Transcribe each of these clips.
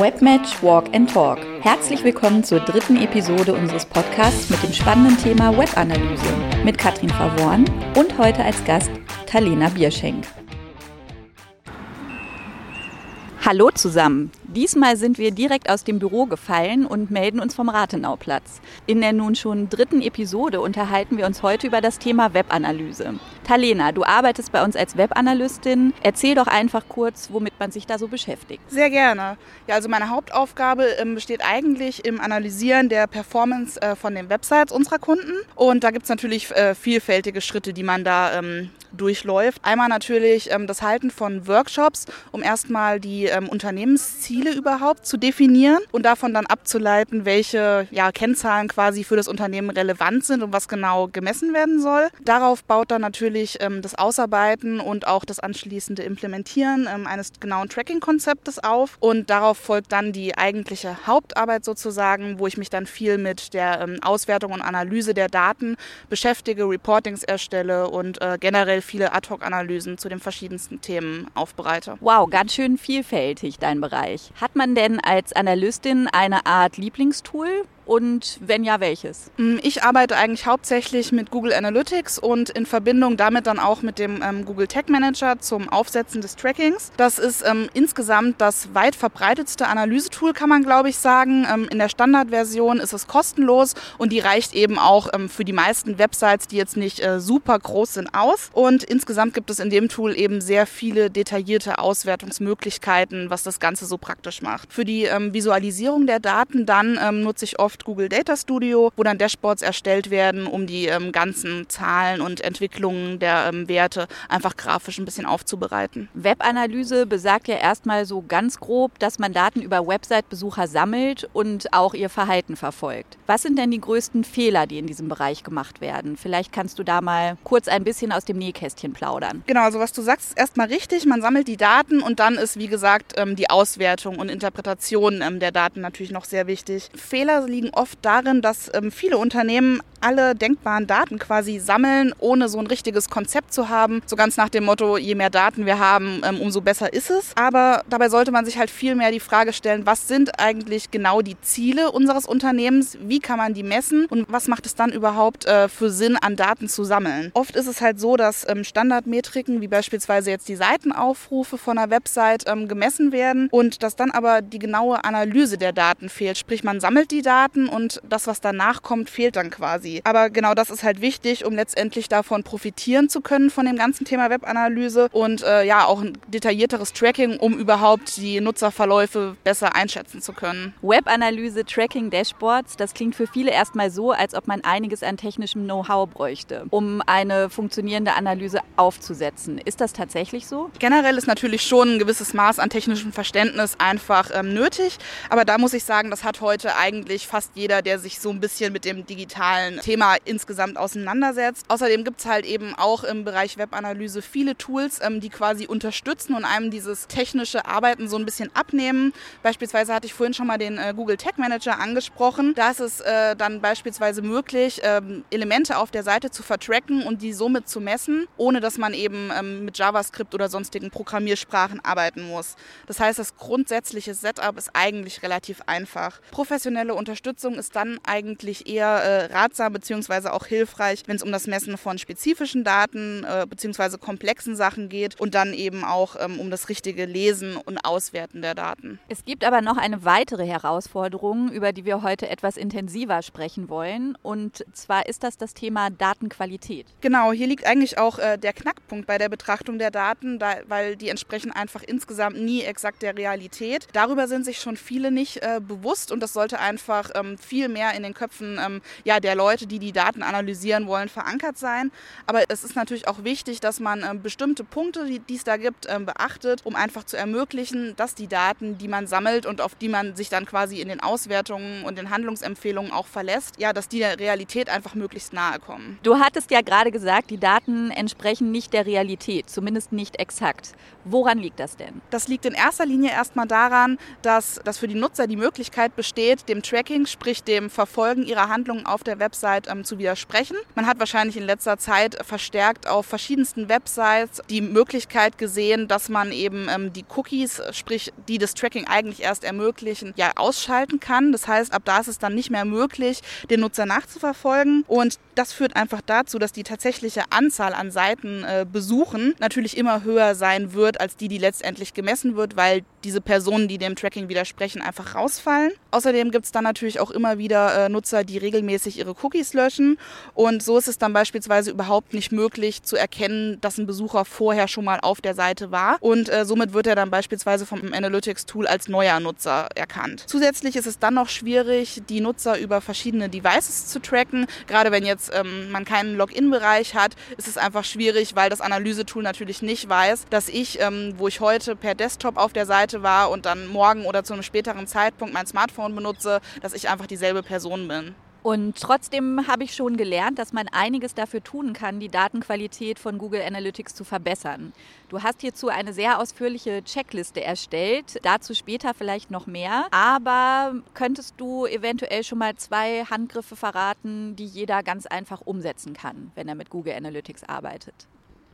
Webmatch Walk and Talk. Herzlich willkommen zur dritten Episode unseres Podcasts mit dem spannenden Thema Webanalyse mit Katrin Favorn und heute als Gast Talena Bierschenk. Hallo zusammen. Diesmal sind wir direkt aus dem Büro gefallen und melden uns vom Rathenauplatz. In der nun schon dritten Episode unterhalten wir uns heute über das Thema Webanalyse. Talena, du arbeitest bei uns als Webanalystin. Erzähl doch einfach kurz, womit man sich da so beschäftigt. Sehr gerne. Ja, also meine Hauptaufgabe ähm, besteht eigentlich im Analysieren der Performance äh, von den Websites unserer Kunden. Und da gibt es natürlich äh, vielfältige Schritte, die man da ähm, durchläuft. Einmal natürlich ähm, das Halten von Workshops, um erstmal die ähm, Unternehmensziele überhaupt zu definieren und davon dann abzuleiten, welche ja, Kennzahlen quasi für das Unternehmen relevant sind und was genau gemessen werden soll. Darauf baut dann natürlich ähm, das Ausarbeiten und auch das anschließende Implementieren ähm, eines genauen Tracking-Konzeptes auf und darauf folgt dann die eigentliche Hauptarbeit sozusagen, wo ich mich dann viel mit der ähm, Auswertung und Analyse der Daten beschäftige, Reportings erstelle und äh, generell viele Ad-Hoc-Analysen zu den verschiedensten Themen aufbereite. Wow, ganz schön vielfältig dein Bereich. Hat man denn als Analystin eine Art Lieblingstool? Und wenn ja, welches? Mm, ich arbeite eigentlich hauptsächlich mit Google Analytics und in Verbindung damit dann auch mit dem ähm, Google Tag Manager zum Aufsetzen des Trackings. Das ist ähm, insgesamt das weit verbreitetste Analysetool, kann man glaube ich sagen. Ähm, in der Standardversion ist es kostenlos und die reicht eben auch ähm, für die meisten Websites, die jetzt nicht äh, super groß sind, aus. Und insgesamt gibt es in dem Tool eben sehr viele detaillierte Auswertungsmöglichkeiten, was das Ganze so praktisch macht. Für die ähm, Visualisierung der Daten dann ähm, nutze ich oft Google Data Studio, wo dann Dashboards erstellt werden, um die ähm, ganzen Zahlen und Entwicklungen der ähm, Werte einfach grafisch ein bisschen aufzubereiten. Webanalyse besagt ja erstmal so ganz grob, dass man Daten über Website-Besucher sammelt und auch ihr Verhalten verfolgt. Was sind denn die größten Fehler, die in diesem Bereich gemacht werden? Vielleicht kannst du da mal kurz ein bisschen aus dem Nähkästchen plaudern. Genau, also was du sagst, ist erstmal richtig. Man sammelt die Daten und dann ist, wie gesagt, ähm, die Auswertung und Interpretation ähm, der Daten natürlich noch sehr wichtig. Fehler liegen oft darin, dass ähm, viele Unternehmen alle denkbaren Daten quasi sammeln, ohne so ein richtiges Konzept zu haben. So ganz nach dem Motto, je mehr Daten wir haben, ähm, umso besser ist es. Aber dabei sollte man sich halt viel mehr die Frage stellen, was sind eigentlich genau die Ziele unseres Unternehmens? Wie kann man die messen? Und was macht es dann überhaupt äh, für Sinn, an Daten zu sammeln? Oft ist es halt so, dass ähm, Standardmetriken, wie beispielsweise jetzt die Seitenaufrufe von einer Website, ähm, gemessen werden und dass dann aber die genaue Analyse der Daten fehlt. Sprich, man sammelt die Daten, Daten und das, was danach kommt, fehlt dann quasi. Aber genau das ist halt wichtig, um letztendlich davon profitieren zu können von dem ganzen Thema Webanalyse und äh, ja auch ein detaillierteres Tracking, um überhaupt die Nutzerverläufe besser einschätzen zu können. Webanalyse, Tracking, Dashboards, das klingt für viele erstmal so, als ob man einiges an technischem Know-how bräuchte, um eine funktionierende Analyse aufzusetzen. Ist das tatsächlich so? Generell ist natürlich schon ein gewisses Maß an technischem Verständnis einfach ähm, nötig, aber da muss ich sagen, das hat heute eigentlich fast fast jeder, der sich so ein bisschen mit dem digitalen Thema insgesamt auseinandersetzt. Außerdem gibt es halt eben auch im Bereich Webanalyse viele Tools, ähm, die quasi unterstützen und einem dieses technische Arbeiten so ein bisschen abnehmen. Beispielsweise hatte ich vorhin schon mal den äh, Google Tag Manager angesprochen. Da ist es äh, dann beispielsweise möglich, ähm, Elemente auf der Seite zu vertracken und die somit zu messen, ohne dass man eben ähm, mit JavaScript oder sonstigen Programmiersprachen arbeiten muss. Das heißt, das grundsätzliche Setup ist eigentlich relativ einfach. Professionelle Unterstützung Unterstützung ist dann eigentlich eher äh, ratsam bzw. auch hilfreich, wenn es um das Messen von spezifischen Daten äh, bzw. komplexen Sachen geht und dann eben auch ähm, um das richtige Lesen und Auswerten der Daten. Es gibt aber noch eine weitere Herausforderung, über die wir heute etwas intensiver sprechen wollen. Und zwar ist das das Thema Datenqualität. Genau, hier liegt eigentlich auch äh, der Knackpunkt bei der Betrachtung der Daten, da, weil die entsprechen einfach insgesamt nie exakt der Realität. Darüber sind sich schon viele nicht äh, bewusst und das sollte einfach ähm, viel mehr in den Köpfen ähm, ja, der Leute, die die Daten analysieren wollen, verankert sein. Aber es ist natürlich auch wichtig, dass man ähm, bestimmte Punkte, die, es da gibt, ähm, beachtet, um einfach zu ermöglichen, dass die Daten, die man sammelt und auf die man sich dann quasi in den Auswertungen und den Handlungsempfehlungen auch verlässt, ja, dass die der Realität einfach möglichst nahe kommen. Du hattest ja gerade gesagt, die Daten entsprechen nicht der Realität, zumindest nicht exakt. Woran liegt das denn? Das liegt in erster Linie erstmal daran, dass, dass für die Nutzer die Möglichkeit besteht, dem Tracking sprich dem Verfolgen ihrer Handlungen auf der Website ähm, zu widersprechen. Man hat wahrscheinlich in letzter Zeit verstärkt auf verschiedensten Websites die Möglichkeit gesehen, dass man eben ähm, die Cookies, sprich die das Tracking eigentlich erst ermöglichen, ja ausschalten kann. Das heißt, ab da ist es dann nicht mehr möglich, den Nutzer nachzuverfolgen. Und das führt einfach dazu, dass die tatsächliche Anzahl an Seiten äh, besuchen natürlich immer höher sein wird als die, die letztendlich gemessen wird, weil diese Personen, die dem Tracking widersprechen, einfach rausfallen. Außerdem gibt es dann natürlich auch immer wieder äh, Nutzer, die regelmäßig ihre Cookies löschen. Und so ist es dann beispielsweise überhaupt nicht möglich zu erkennen, dass ein Besucher vorher schon mal auf der Seite war. Und äh, somit wird er dann beispielsweise vom Analytics-Tool als neuer Nutzer erkannt. Zusätzlich ist es dann noch schwierig, die Nutzer über verschiedene Devices zu tracken. Gerade wenn jetzt ähm, man keinen Login-Bereich hat, ist es einfach schwierig, weil das Analyse-Tool natürlich nicht weiß, dass ich, ähm, wo ich heute per Desktop auf der Seite war und dann morgen oder zu einem späteren Zeitpunkt mein Smartphone benutze, dass ich einfach dieselbe Person bin. Und trotzdem habe ich schon gelernt, dass man einiges dafür tun kann, die Datenqualität von Google Analytics zu verbessern. Du hast hierzu eine sehr ausführliche Checkliste erstellt, dazu später vielleicht noch mehr. Aber könntest du eventuell schon mal zwei Handgriffe verraten, die jeder ganz einfach umsetzen kann, wenn er mit Google Analytics arbeitet?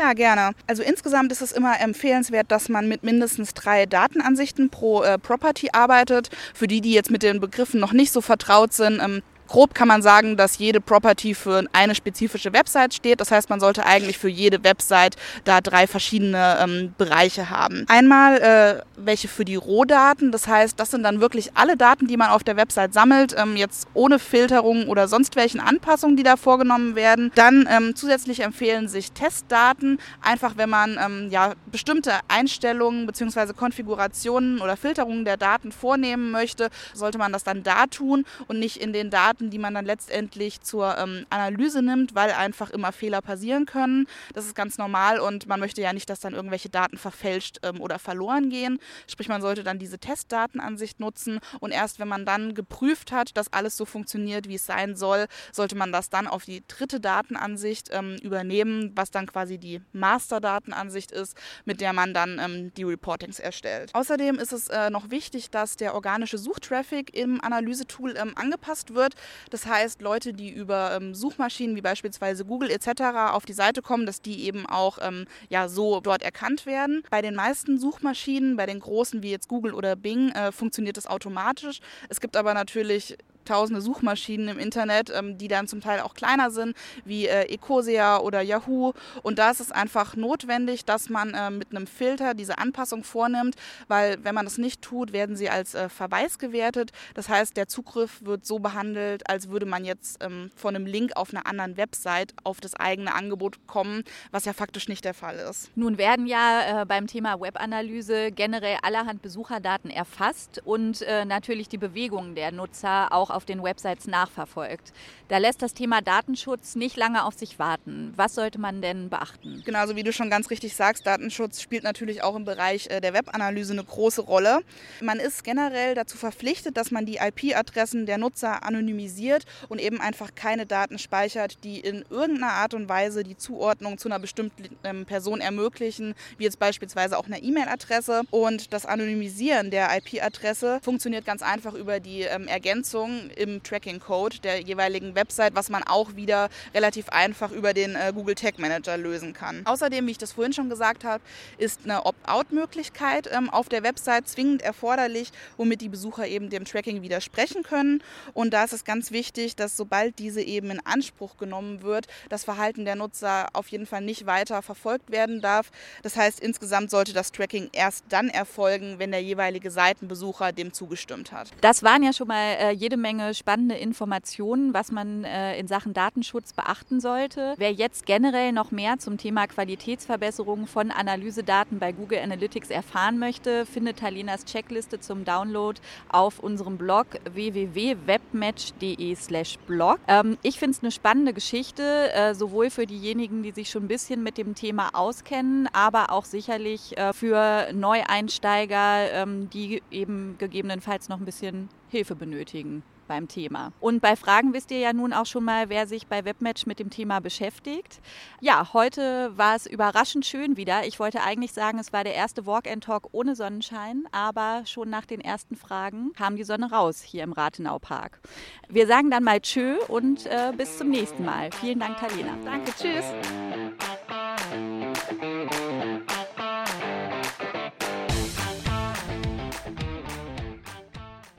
Ja, gerne. Also insgesamt ist es immer empfehlenswert, dass man mit mindestens drei Datenansichten pro äh, Property arbeitet. Für die, die jetzt mit den Begriffen noch nicht so vertraut sind, ähm, Grob kann man sagen, dass jede Property für eine spezifische Website steht. Das heißt, man sollte eigentlich für jede Website da drei verschiedene ähm, Bereiche haben. Einmal äh, welche für die Rohdaten. Das heißt, das sind dann wirklich alle Daten, die man auf der Website sammelt, ähm, jetzt ohne Filterung oder sonst welchen Anpassungen, die da vorgenommen werden. Dann ähm, zusätzlich empfehlen sich Testdaten, einfach wenn man ähm, ja, bestimmte Einstellungen bzw. Konfigurationen oder Filterungen der Daten vornehmen möchte, sollte man das dann da tun und nicht in den Daten Daten, die man dann letztendlich zur ähm, Analyse nimmt, weil einfach immer Fehler passieren können. Das ist ganz normal und man möchte ja nicht, dass dann irgendwelche Daten verfälscht ähm, oder verloren gehen. Sprich, man sollte dann diese Testdatenansicht nutzen und erst wenn man dann geprüft hat, dass alles so funktioniert, wie es sein soll, sollte man das dann auf die dritte Datenansicht ähm, übernehmen, was dann quasi die Masterdatenansicht ist, mit der man dann ähm, die Reportings erstellt. Außerdem ist es äh, noch wichtig, dass der organische Suchtraffic im Analysetool ähm, angepasst wird. Das heißt, Leute, die über ähm, Suchmaschinen wie beispielsweise Google etc. auf die Seite kommen, dass die eben auch ähm, ja, so dort erkannt werden. Bei den meisten Suchmaschinen, bei den großen wie jetzt Google oder Bing, äh, funktioniert das automatisch. Es gibt aber natürlich tausende Suchmaschinen im Internet, ähm, die dann zum Teil auch kleiner sind, wie äh, Ecosia oder Yahoo. Und da ist es einfach notwendig, dass man äh, mit einem Filter diese Anpassung vornimmt, weil wenn man das nicht tut, werden sie als äh, Verweis gewertet. Das heißt, der Zugriff wird so behandelt, als würde man jetzt ähm, von einem Link auf einer anderen Website auf das eigene Angebot kommen, was ja faktisch nicht der Fall ist. Nun werden ja äh, beim Thema Webanalyse generell allerhand Besucherdaten erfasst und äh, natürlich die Bewegungen der Nutzer auch auf auf den Websites nachverfolgt. Da lässt das Thema Datenschutz nicht lange auf sich warten. Was sollte man denn beachten? Genau, also wie du schon ganz richtig sagst, Datenschutz spielt natürlich auch im Bereich äh, der Webanalyse eine große Rolle. Man ist generell dazu verpflichtet, dass man die IP-Adressen der Nutzer anonymisiert und eben einfach keine Daten speichert, die in irgendeiner Art und Weise die Zuordnung zu einer bestimmten ähm, Person ermöglichen, wie jetzt beispielsweise auch eine E-Mail-Adresse. Und das Anonymisieren der IP-Adresse funktioniert ganz einfach über die ähm, Ergänzung im Tracking-Code der jeweiligen Website, was man auch wieder relativ einfach über den äh, Google Tag Manager lösen kann. Außerdem, wie ich das vorhin schon gesagt habe, ist eine Opt-out-Möglichkeit ähm, auf der Website zwingend erforderlich, womit die Besucher eben dem Tracking widersprechen können. Und da ist es ganz wichtig, dass sobald diese eben in Anspruch genommen wird, das Verhalten der Nutzer auf jeden Fall nicht weiter verfolgt werden darf. Das heißt, insgesamt sollte das Tracking erst dann erfolgen, wenn der jeweilige Seitenbesucher dem zugestimmt hat. Das waren ja schon mal äh, jede Menge Menge spannende Informationen, was man äh, in Sachen Datenschutz beachten sollte. Wer jetzt generell noch mehr zum Thema Qualitätsverbesserung von Analysedaten bei Google Analytics erfahren möchte, findet Talenas Checkliste zum Download auf unserem Blog www.webmatch.de/blog. Ähm, ich finde es eine spannende Geschichte, äh, sowohl für diejenigen, die sich schon ein bisschen mit dem Thema auskennen, aber auch sicherlich äh, für Neueinsteiger, ähm, die eben gegebenenfalls noch ein bisschen Hilfe benötigen. Beim Thema. Und bei Fragen wisst ihr ja nun auch schon mal, wer sich bei Webmatch mit dem Thema beschäftigt. Ja, heute war es überraschend schön wieder. Ich wollte eigentlich sagen, es war der erste Walk and Talk ohne Sonnenschein, aber schon nach den ersten Fragen kam die Sonne raus hier im Rathenau Park. Wir sagen dann mal Tschö und äh, bis zum nächsten Mal. Vielen Dank, Talena. Danke, tschüss.